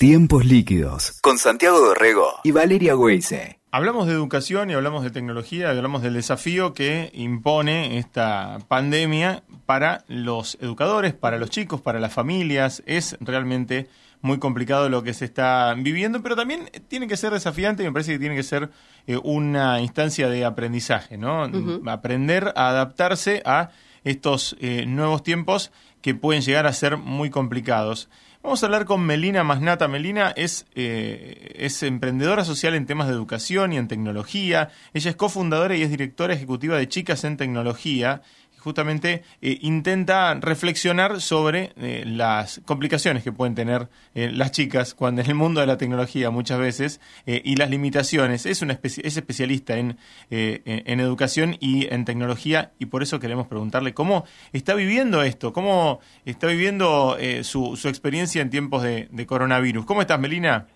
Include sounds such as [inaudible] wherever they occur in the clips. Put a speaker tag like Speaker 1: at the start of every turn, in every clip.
Speaker 1: Tiempos líquidos con Santiago Dorrego y Valeria Weise.
Speaker 2: Hablamos de educación y hablamos de tecnología y hablamos del desafío que impone esta pandemia para los educadores, para los chicos, para las familias. Es realmente muy complicado lo que se está viviendo, pero también tiene que ser desafiante y me parece que tiene que ser eh, una instancia de aprendizaje, ¿no? Aprender a adaptarse a estos eh, nuevos tiempos que pueden llegar a ser muy complicados. Vamos a hablar con Melina Masnata. Melina es, eh, es emprendedora social en temas de educación y en tecnología. Ella es cofundadora y es directora ejecutiva de Chicas en Tecnología justamente eh, intenta reflexionar sobre eh, las complicaciones que pueden tener eh, las chicas cuando en el mundo de la tecnología muchas veces y las limitaciones. Es, una es especialista en, en, educación y en tecnología y por eso queremos preguntarle cómo está viviendo esto, cómo está viviendo su, su, experiencia en tiempos de, de, coronavirus. ¿Cómo estás, Melina?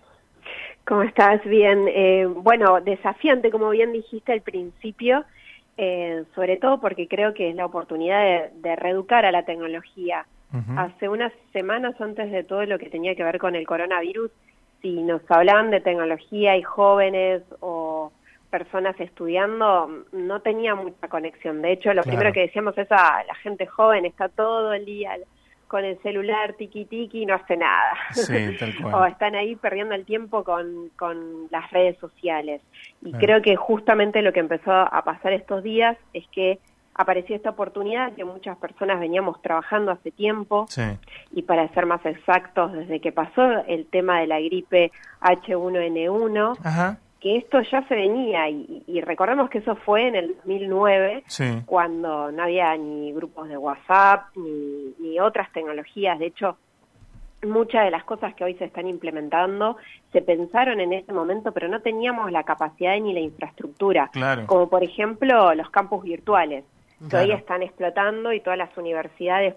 Speaker 3: ¿Cómo estás? Bien. bueno, desafiante, como bien dijiste al principio. Eh, sobre todo porque creo que es la oportunidad de, reeducar a la tecnología. Hace unas semanas antes de todo lo que tenía que ver con el coronavirus, si nos hablaban de tecnología y jóvenes o personas estudiando, no tenía mucha conexión. De hecho, lo primero que decíamos es, a ah, la gente joven está todo el día con el celular tiki tiki y no hace nada. [laughs] o están ahí perdiendo el tiempo con, con las redes sociales. Y creo que justamente lo que empezó a pasar estos días es que apareció esta oportunidad que muchas personas veníamos trabajando hace tiempo. Y para ser más exactos, desde que pasó el tema de la gripe H1N1, Ajá que esto ya se venía y, recordemos que eso fue en el 2009 cuando no había ni grupos de WhatsApp ni, otras tecnologías. De hecho muchas de las cosas que hoy se están implementando se pensaron en ese momento pero no teníamos la capacidad ni la infraestructura. Como por ejemplo los campus virtuales que hoy están explotando y todas las universidades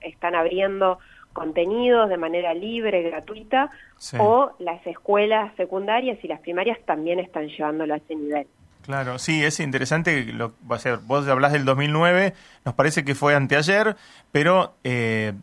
Speaker 3: están abriendo contenidos de manera libre, gratuita, o las escuelas secundarias y las primarias también están llevándolo a ese nivel.
Speaker 2: Claro, sí, es interesante. Lo, a ser, vos hablas del 2009, nos parece que fue anteayer, pero eh,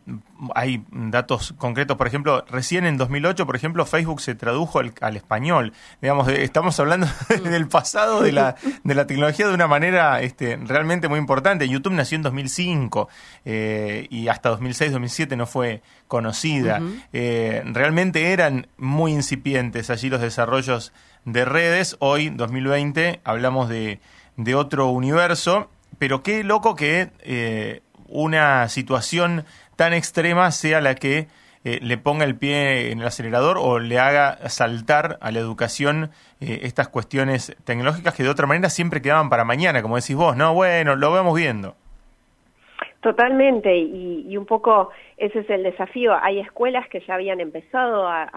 Speaker 2: hay datos concretos. Por ejemplo, recién en 2008, por ejemplo, Facebook se tradujo al, español. Digamos, estamos hablando [laughs] del pasado de la, de la tecnología de una manera este, realmente muy importante. YouTube nació en 2005 eh, y hasta 2006, 2007 no fue conocida. Eh, realmente eran muy incipientes allí los desarrollos de redes. Hoy, 2020, hablamos de, de otro universo, pero qué loco que eh, una situación tan extrema sea la que eh, le ponga el pie en el acelerador o le haga saltar a la educación eh, estas cuestiones tecnológicas que de otra manera siempre quedaban para mañana, como decís vos, ¿no? Bueno, lo vamos viendo.
Speaker 3: Totalmente, y, un poco ese es el desafío. Hay escuelas que ya habían empezado a,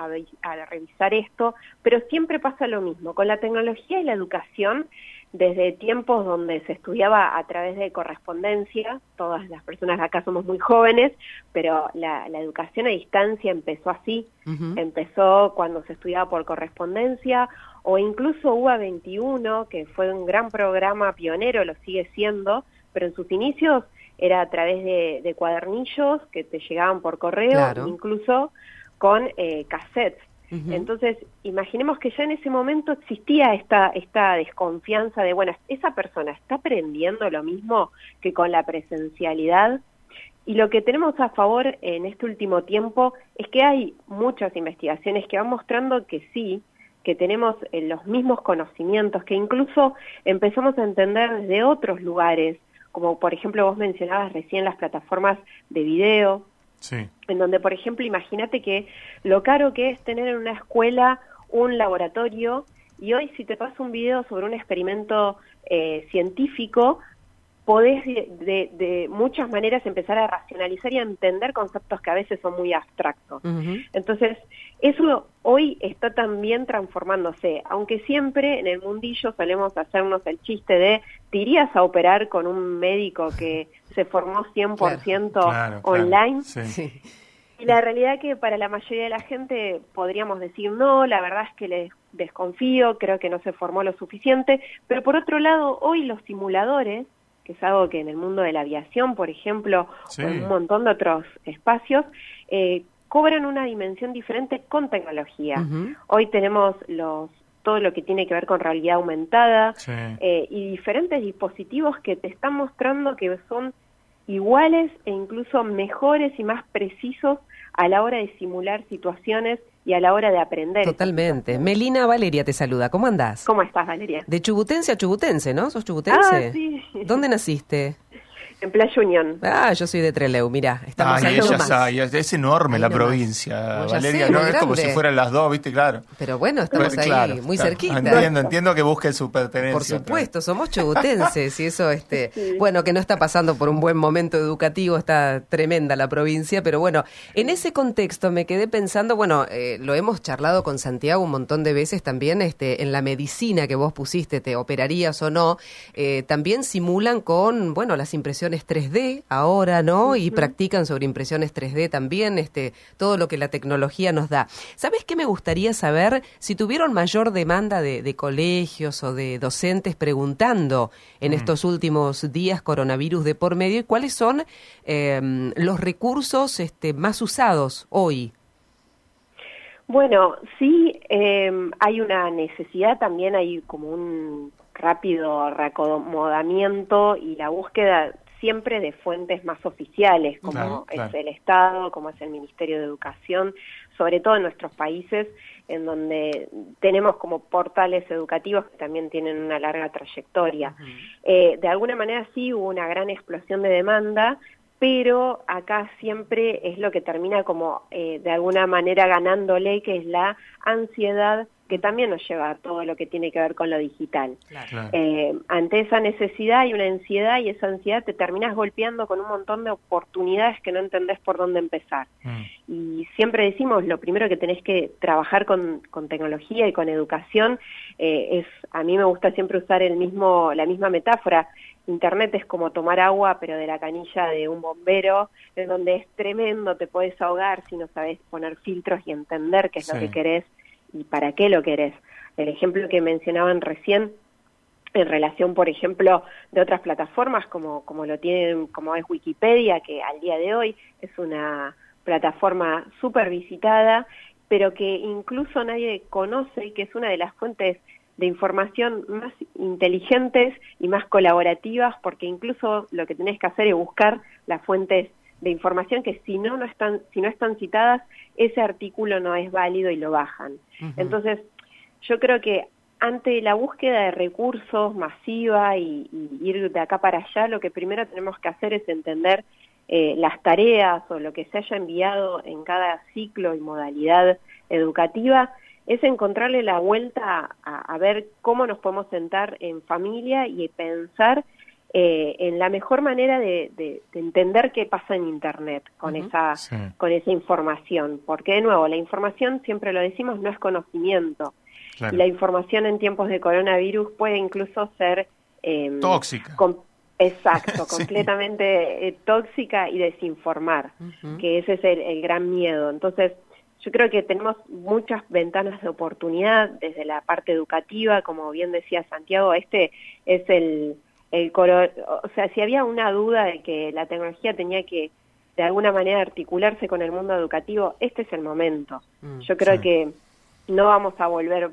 Speaker 3: revisar esto, pero siempre pasa lo mismo. Con la tecnología y la educación, desde tiempos donde se estudiaba a través de correspondencia, todas las personas acá somos muy jóvenes, pero la, educación a distancia empezó así, empezó cuando se estudiaba por correspondencia, o incluso UA 21, que fue un gran programa pionero, lo sigue siendo, pero en sus inicios era a través de, cuadernillos que te llegaban por correo, incluso con eh, cassettes. Entonces, imaginemos que ya en ese momento existía esta, esta desconfianza de, bueno, esa persona está aprendiendo lo mismo que con la presencialidad. Y lo que tenemos a favor en este último tiempo es que hay muchas investigaciones que van mostrando que sí, que tenemos eh, los mismos conocimientos, que incluso empezamos a entender desde otros lugares como por ejemplo vos mencionabas recién las plataformas de video, en donde por ejemplo imagínate que lo caro que es tener en una escuela un laboratorio y hoy si te paso un video sobre un experimento eh, científico, podés de, muchas maneras empezar a racionalizar y a entender conceptos que a veces son muy abstractos. Entonces, eso hoy está también transformándose, aunque siempre en el mundillo solemos hacernos el chiste de, ¿te irías a operar con un médico que se formó 100% online? Y la realidad que para la mayoría de la gente podríamos decir no, la verdad es que les desconfío, creo que no se formó lo suficiente, pero por otro lado, hoy los simuladores que es algo que en el mundo de la aviación, por ejemplo, o en un montón de otros espacios, eh, cobran una dimensión diferente con tecnología. Hoy tenemos los todo lo que tiene que ver con realidad aumentada eh, y diferentes dispositivos que te están mostrando que son iguales e incluso mejores y más precisos a la hora de simular situaciones y a la hora de aprender.
Speaker 4: Totalmente. Melina Valeria te saluda. ¿Cómo andás?
Speaker 3: ¿Cómo estás, Valeria?
Speaker 4: De chubutense a chubutense, ¿no? ¿Sos chubutense?
Speaker 3: Ah, sí.
Speaker 4: ¿Dónde naciste?
Speaker 3: En Playa Unión.
Speaker 4: Ah, yo soy de Treleu, mira, estamos
Speaker 2: ahí es enorme la provincia, Valeria, no es como si fueran las dos, ¿viste? Claro.
Speaker 4: Pero bueno, estamos ahí, muy cerquita.
Speaker 2: Entiendo, entiendo que busque su pertenencia.
Speaker 4: Por supuesto, somos chubutenses y eso, este, [laughs] bueno, que no está pasando por un buen momento educativo, está tremenda la provincia, pero bueno, en ese contexto me quedé pensando, bueno, eh, lo hemos charlado con Santiago un montón de veces también, este, en la medicina que vos pusiste, te operarías o no, eh, también simulan con, bueno, las impresiones 3D ahora, ¿no? Y practican sobre impresiones 3D también, este, todo lo que la tecnología nos da. ¿Sabes qué me gustaría saber? Si tuvieron mayor demanda de, colegios o de docentes preguntando en estos últimos días coronavirus de por medio y cuáles son em, los recursos este, más usados hoy.
Speaker 3: Bueno, sí, em, hay una necesidad, también hay como un rápido reacomodamiento y la búsqueda siempre de fuentes más oficiales, como es el Estado, como es el Ministerio de Educación, sobre todo en nuestros países, en donde tenemos como portales educativos que también tienen una larga trayectoria. Eh, de alguna manera sí hubo una gran explosión de demanda, pero acá siempre es lo que termina como eh, de alguna manera ganándole, que es la ansiedad que también nos lleva a todo lo que tiene que ver con lo digital. Eh, ante esa necesidad hay una ansiedad y esa ansiedad te terminas golpeando con un montón de oportunidades que no entendés por dónde empezar. Mm. Y siempre decimos, lo primero que tenés que trabajar con, tecnología y con educación eh, es, a mí me gusta siempre usar el mismo, la misma metáfora, Internet es como tomar agua, pero de la canilla de un bombero, en donde es tremendo, te puedes ahogar si no sabes poner filtros y entender qué es lo que querés y para qué lo querés. El ejemplo que mencionaban recién en relación, por ejemplo, de otras plataformas como, como lo tienen, como es Wikipedia, que al día de hoy es una plataforma súper visitada, pero que incluso nadie conoce y que es una de las fuentes de información más inteligentes y más colaborativas, porque incluso lo que tenés que hacer es buscar las fuentes de información que si no, no están, si no están citadas, ese artículo no es válido y lo bajan. Entonces, yo creo que ante la búsqueda de recursos masiva y, ir de acá para allá, lo que primero tenemos que hacer es entender eh, las tareas o lo que se haya enviado en cada ciclo y modalidad educativa, es encontrarle la vuelta a, a ver cómo nos podemos sentar en familia y pensar eh, en la mejor manera de, entender qué pasa en Internet con, esa, con esa información. Porque, de nuevo, la información, siempre lo decimos, no es conocimiento. Y la información en tiempos de coronavirus puede incluso ser...
Speaker 2: Em, tóxica.
Speaker 3: exacto, [laughs] completamente eh, tóxica y desinformar, que ese es el gran miedo. Entonces, yo creo que tenemos muchas ventanas de oportunidad desde la parte educativa, como bien decía Santiago, este es el el color, o sea, si había una duda de que la tecnología tenía que de alguna manera articularse con el mundo educativo, este es el momento. Mm, Yo creo que no vamos a volver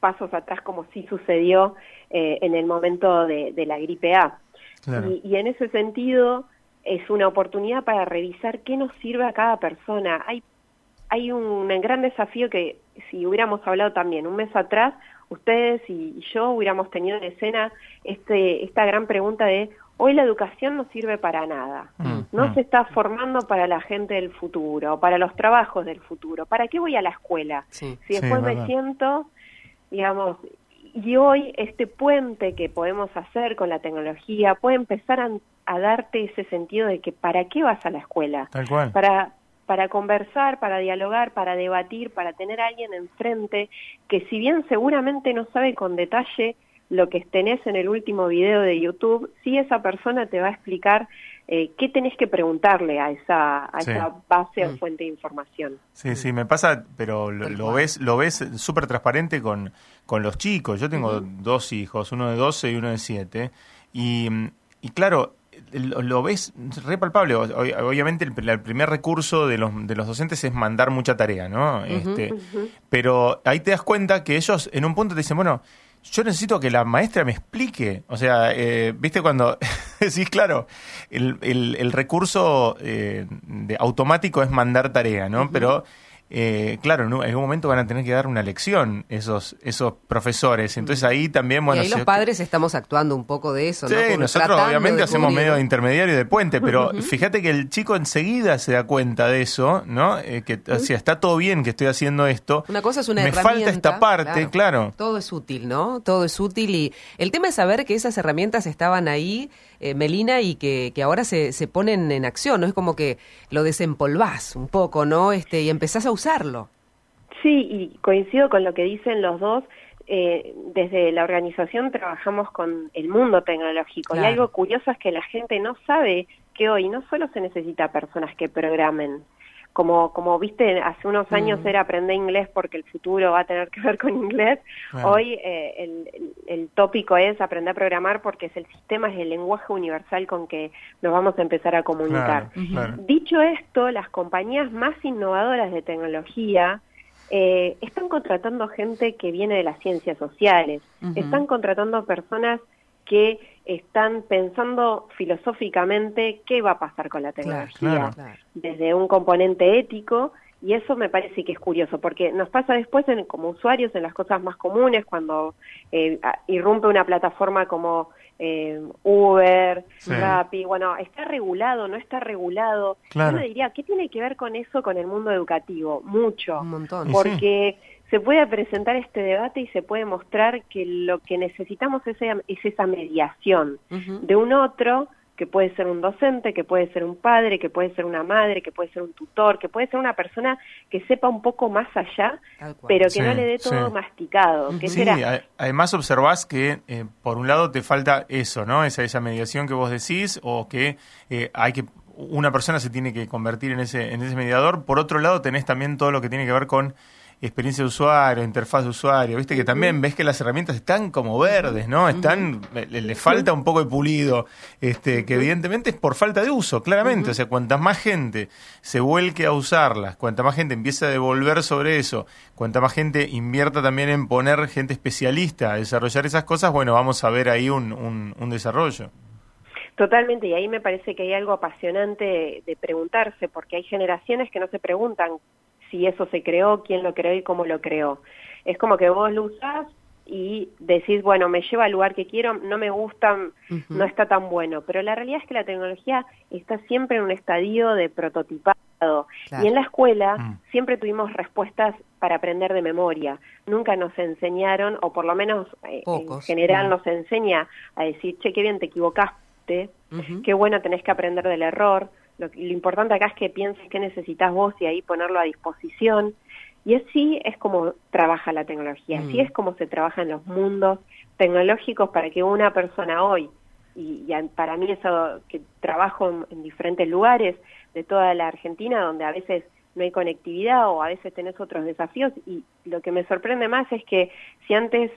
Speaker 3: pasos atrás como sí sucedió eh, en el momento de, la gripe A. Y, y, en ese sentido es una oportunidad para revisar qué nos sirve a cada persona. Hay, hay un gran desafío que si hubiéramos hablado también un mes atrás, ustedes y, yo hubiéramos tenido en escena este, esta gran pregunta de hoy la educación no sirve para nada, mm, no mm. se está formando para la gente del futuro, para los trabajos del futuro, ¿para qué voy a la escuela? si después me siento, digamos, y hoy este puente que podemos hacer con la tecnología puede empezar a, a darte ese sentido de que ¿para qué vas a la escuela?
Speaker 2: Tal cual.
Speaker 3: Para, para conversar, para dialogar, para debatir, para tener a alguien enfrente que si bien seguramente no sabe con detalle lo que tenés en el último video de YouTube, sí esa persona te va a explicar eh, qué tenés que preguntarle a esa, a esa base o mm. fuente de información.
Speaker 2: Sí, sí, me pasa, pero lo, ves lo ves súper transparente con, con los chicos. Yo tengo dos hijos, uno de 12 y uno de 7, y, y claro, lo ves re palpable. Obviamente el, primer recurso de los, de los docentes es mandar mucha tarea, ¿no? este, Pero ahí te das cuenta que ellos en un punto te dicen, bueno, yo necesito que la maestra me explique. O sea, eh, viste cuando [laughs] decís, claro, el, el, recurso eh, de automático es mandar tarea, ¿no? Pero eh, claro, en algún momento van a tener que dar una lección esos esos profesores. Entonces ahí también, bueno...
Speaker 4: Y ahí los padres estamos actuando un poco de eso,
Speaker 2: sí, nosotros obviamente hacemos medio de intermediario de puente, pero fíjate que el chico enseguida se da cuenta de eso, ¿no? Eh, que o sea, está todo bien que estoy haciendo esto.
Speaker 4: Una cosa es una
Speaker 2: Me falta esta parte, claro.
Speaker 4: Todo es útil, ¿no? Todo es útil y el tema es saber que esas herramientas estaban ahí, eh, Melina, y que, que ahora se, se ponen en acción, ¿no? Es como que lo desempolvás un poco, ¿no? Este, y empezás a usarlo.
Speaker 3: Sí, y coincido con lo que dicen los dos. Eh, desde la organización trabajamos con el mundo tecnológico y algo curioso es que la gente no sabe que hoy no solo se necesita personas que programen, como, como viste, hace unos años era aprender inglés porque el futuro va a tener que ver con inglés. Hoy eh, el, el, tópico es aprender a programar porque es el sistema, es el lenguaje universal con que nos vamos a empezar a comunicar. Dicho esto, las compañías más innovadoras de tecnología eh, están contratando gente que viene de las ciencias sociales, están contratando personas que están pensando filosóficamente qué va a pasar con la tecnología desde un componente ético y eso me parece que es curioso porque nos pasa después en, como usuarios en las cosas más comunes cuando eh, irrumpe una plataforma como eh, Uber, Rappi, bueno, está regulado, no está regulado. Yo me diría, ¿qué tiene que ver con eso con el mundo educativo? Mucho. Un montón. Porque se puede presentar este debate y se puede mostrar que lo que necesitamos es, esa mediación de un otro que puede ser un docente, que puede ser un padre, que puede ser una madre, que puede ser un tutor, que puede ser una persona que sepa un poco más allá, pero que no le dé todo masticado.
Speaker 2: sí, además observás que eh, por un lado te falta eso, ¿no? Esa, esa mediación que vos decís o que eh, hay que una persona se tiene que convertir en ese, en ese mediador. Por otro lado tenés también todo lo que tiene que ver con experiencia de usuario, interfaz de usuario, viste que también ves que las herramientas están como verdes, ¿no? Están, le, falta un poco de pulido, este, que evidentemente es por falta de uso, claramente. O sea, cuanta más gente se vuelque a usarlas, cuanta más gente empieza a devolver sobre eso, cuanta más gente invierta también en poner gente especialista a desarrollar esas cosas, bueno, vamos a ver ahí un, un, desarrollo.
Speaker 3: Totalmente, y ahí me parece que hay algo apasionante de preguntarse, porque hay generaciones que no se preguntan si eso se creó, quién lo creó y cómo lo creó. Es como que vos lo usás y decís, bueno, me lleva al lugar que quiero, no me gusta, no está tan bueno. Pero la realidad es que la tecnología está siempre en un estadio de prototipado. Y en la escuela mm. siempre tuvimos respuestas para aprender de memoria. Nunca nos enseñaron, o por lo menos eh, en general mm. nos enseña a decir, che, qué bien te equivocaste, qué bueno tenés que aprender del error. Lo, importante acá es que pienses qué necesitas vos y ahí ponerlo a disposición. Y así es como trabaja la tecnología, así mm. es como se trabaja en los mundos tecnológicos para que una persona hoy, y, para mí eso que trabajo en, diferentes lugares de toda la Argentina donde a veces no hay conectividad o a veces tenés otros desafíos y lo que me sorprende más es que si antes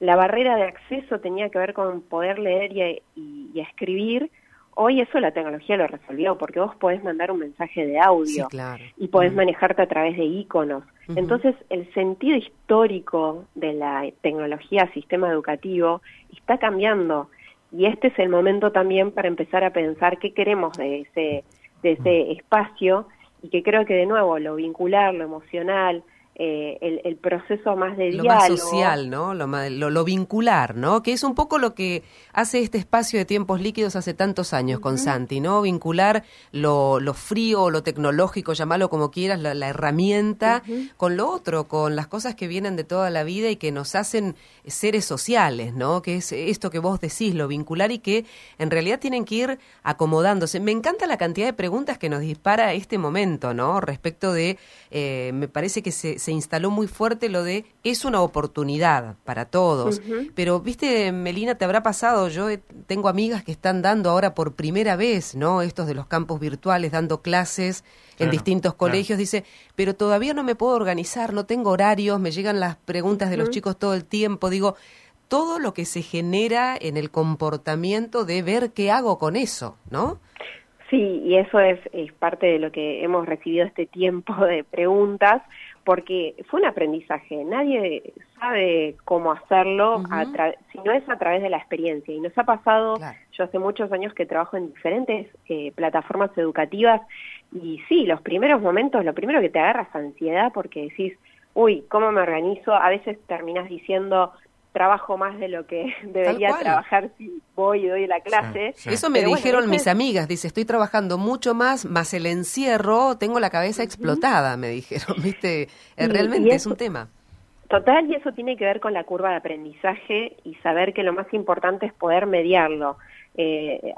Speaker 3: la barrera de acceso tenía que ver con poder leer y escribir, Hoy eso la tecnología lo resolvió, porque vos podés mandar un mensaje de audio y podés manejarte a través de iconos. Entonces, el sentido histórico de la tecnología, sistema educativo, está cambiando. Y este es el momento también para empezar a pensar qué queremos de ese, de ese espacio y que creo que de nuevo lo vincular, lo emocional, eh, el, proceso más de
Speaker 4: lo
Speaker 3: diálogo.
Speaker 4: Más social, ¿no? Lo, lo, vincular, ¿no? Que es un poco lo que hace este espacio de tiempos líquidos hace tantos años con Santi, ¿no? Vincular lo, lo frío, lo tecnológico, llamarlo como quieras, la, herramienta, con lo otro, con las cosas que vienen de toda la vida y que nos hacen seres sociales, ¿no? Que es esto que vos decís, lo vincular y que en realidad tienen que ir acomodándose. Me encanta la cantidad de preguntas que nos dispara este momento, ¿no? Respecto de, eh, me parece que se se instaló muy fuerte lo de es una oportunidad para todos. Pero, viste, Melina, te habrá pasado, yo tengo amigas que están dando ahora por primera vez, ¿no? Estos de los campos virtuales, dando clases en distintos colegios, dice, pero todavía no me puedo organizar, no tengo horarios, me llegan las preguntas de los chicos todo el tiempo, digo, todo lo que se genera en el comportamiento de ver qué hago con eso, ¿no?
Speaker 3: Sí, y eso es, es parte de lo que hemos recibido este tiempo de preguntas, porque fue un aprendizaje. Nadie sabe cómo hacerlo si no es a través de la experiencia. Y nos ha pasado, yo hace muchos años que trabajo en diferentes eh, plataformas educativas y sí, los primeros momentos, lo primero que te agarras ansiedad porque decís, uy, ¿cómo me organizo? A veces terminas diciendo, trabajo más de lo que [laughs] debería trabajar si voy y doy la clase.
Speaker 4: Eso me dijeron mis amigas, dice, estoy trabajando mucho más, más el encierro, tengo la cabeza explotada, me dijeron, [laughs] ¿viste? Eh, realmente es un tema.
Speaker 3: Total, y eso tiene que ver con la curva de aprendizaje y saber que lo más importante es poder mediarlo. Eh,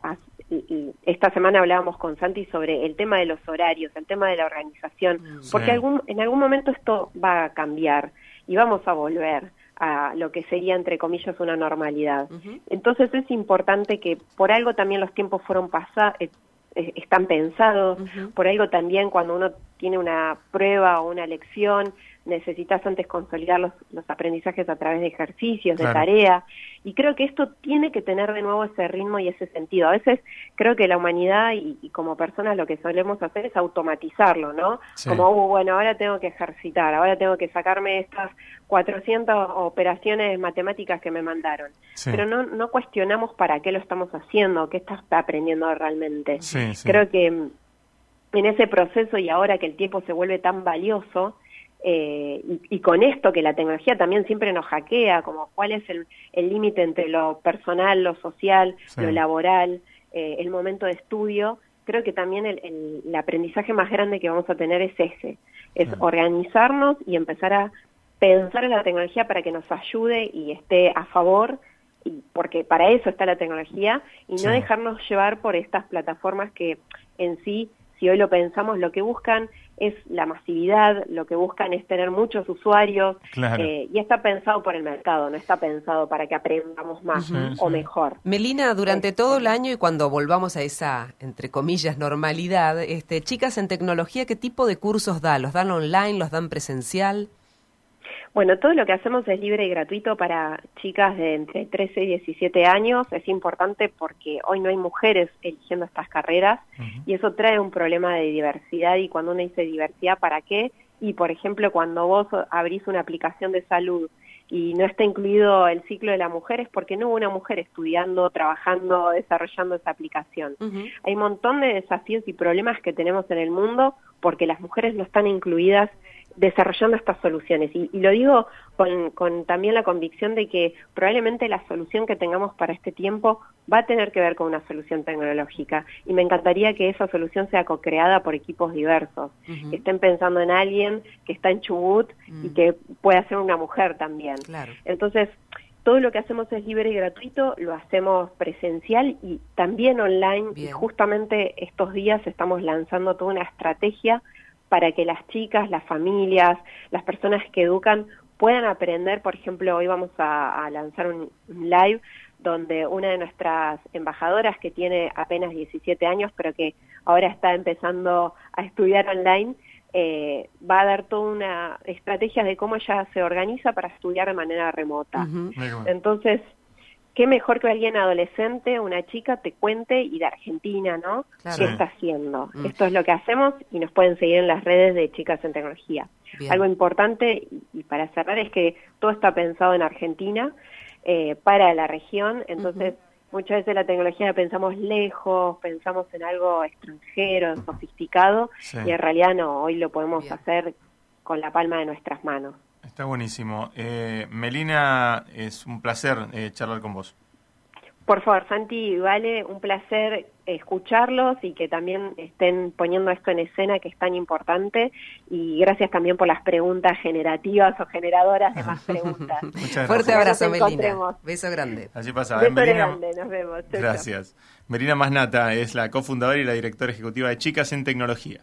Speaker 3: esta semana hablábamos con Santi sobre el tema de los horarios, el tema de la organización, porque algún, en algún momento esto va a cambiar y vamos a volver a lo que sería, entre comillas, una normalidad. Entonces es importante que por algo también los tiempos fueron pasados, eh, eh, están pensados, por algo también cuando uno tiene una prueba o una lección, necesitas antes consolidar los, los aprendizajes a través de ejercicios, de tarea, y creo que esto tiene que tener de nuevo ese ritmo y ese sentido. A veces creo que la humanidad y, como personas lo que solemos hacer es automatizarlo, ¿no? Como, uh, bueno, ahora tengo que ejercitar, ahora tengo que sacarme estas 400 operaciones matemáticas que me mandaron. Pero no, no cuestionamos para qué lo estamos haciendo, qué estás aprendiendo realmente. Creo que en ese proceso y ahora que el tiempo se vuelve tan valioso, eh, y, con esto que la tecnología también siempre nos hackea, como cuál es el límite entre lo personal, lo social, lo laboral, eh, el momento de estudio, creo que también el, aprendizaje más grande que vamos a tener es ese, es organizarnos y empezar a pensar en la tecnología para que nos ayude y esté a favor, y porque para eso está la tecnología, y no dejarnos llevar por estas plataformas que en sí, si hoy lo pensamos, lo que buscan es la masividad, lo que buscan es tener muchos usuarios eh, y está pensado por el mercado, no está pensado para que aprendamos más o mejor.
Speaker 4: Melina, durante todo el año y cuando volvamos a esa, entre comillas, normalidad, este, chicas en tecnología, ¿qué tipo de cursos da? ¿Los dan online? ¿Los dan presencial?
Speaker 3: Bueno, todo lo que hacemos es libre y gratuito para chicas de entre 13 y 17 años. Es importante porque hoy no hay mujeres eligiendo estas carreras y eso trae un problema de diversidad y cuando uno dice diversidad, ¿para qué? Y por ejemplo, cuando vos abrís una aplicación de salud y no está incluido el ciclo de la mujer es porque no hubo una mujer estudiando, trabajando, desarrollando esa aplicación. Hay un montón de desafíos y problemas que tenemos en el mundo porque las mujeres no están incluidas desarrollando estas soluciones. Y, lo digo con, también la convicción de que probablemente la solución que tengamos para este tiempo va a tener que ver con una solución tecnológica. Y me encantaría que esa solución sea co-creada por equipos diversos, que estén pensando en alguien que está en Chubut y que pueda ser una mujer también. Entonces, todo lo que hacemos es libre y gratuito, lo hacemos presencial y también online. Y justamente estos días estamos lanzando toda una estrategia para que las chicas, las familias, las personas que educan puedan aprender. Por ejemplo, hoy vamos a, lanzar un, live donde una de nuestras embajadoras que tiene apenas 17 años, pero que ahora está empezando a estudiar online, eh, va a dar toda una estrategia de cómo ella se organiza para estudiar de manera remota. Entonces, qué mejor que alguien adolescente, una chica, te cuente y de Argentina, ¿no? ¿Qué está haciendo? Mm. Esto es lo que hacemos y nos pueden seguir en las redes de Chicas en Tecnología. Algo importante, y para cerrar, es que todo está pensado en Argentina eh, para la región, entonces muchas veces la tecnología la pensamos lejos, pensamos en algo extranjero, sofisticado, y en realidad no, hoy lo podemos hacer con la palma de nuestras manos.
Speaker 2: Está buenísimo. Eh, Melina, es un placer eh, charlar con vos.
Speaker 3: Por favor, Santi, vale, un placer escucharlos y que también estén poniendo esto en escena que es tan importante y gracias también por las preguntas generativas o generadoras de más [laughs] preguntas.
Speaker 4: Fuerte abrazo, Melina. Beso grande.
Speaker 2: Así pasa.
Speaker 3: Beso grande, nos vemos.
Speaker 2: gracias. Melina Masnata es la cofundadora y la directora ejecutiva de Chicas en Tecnología.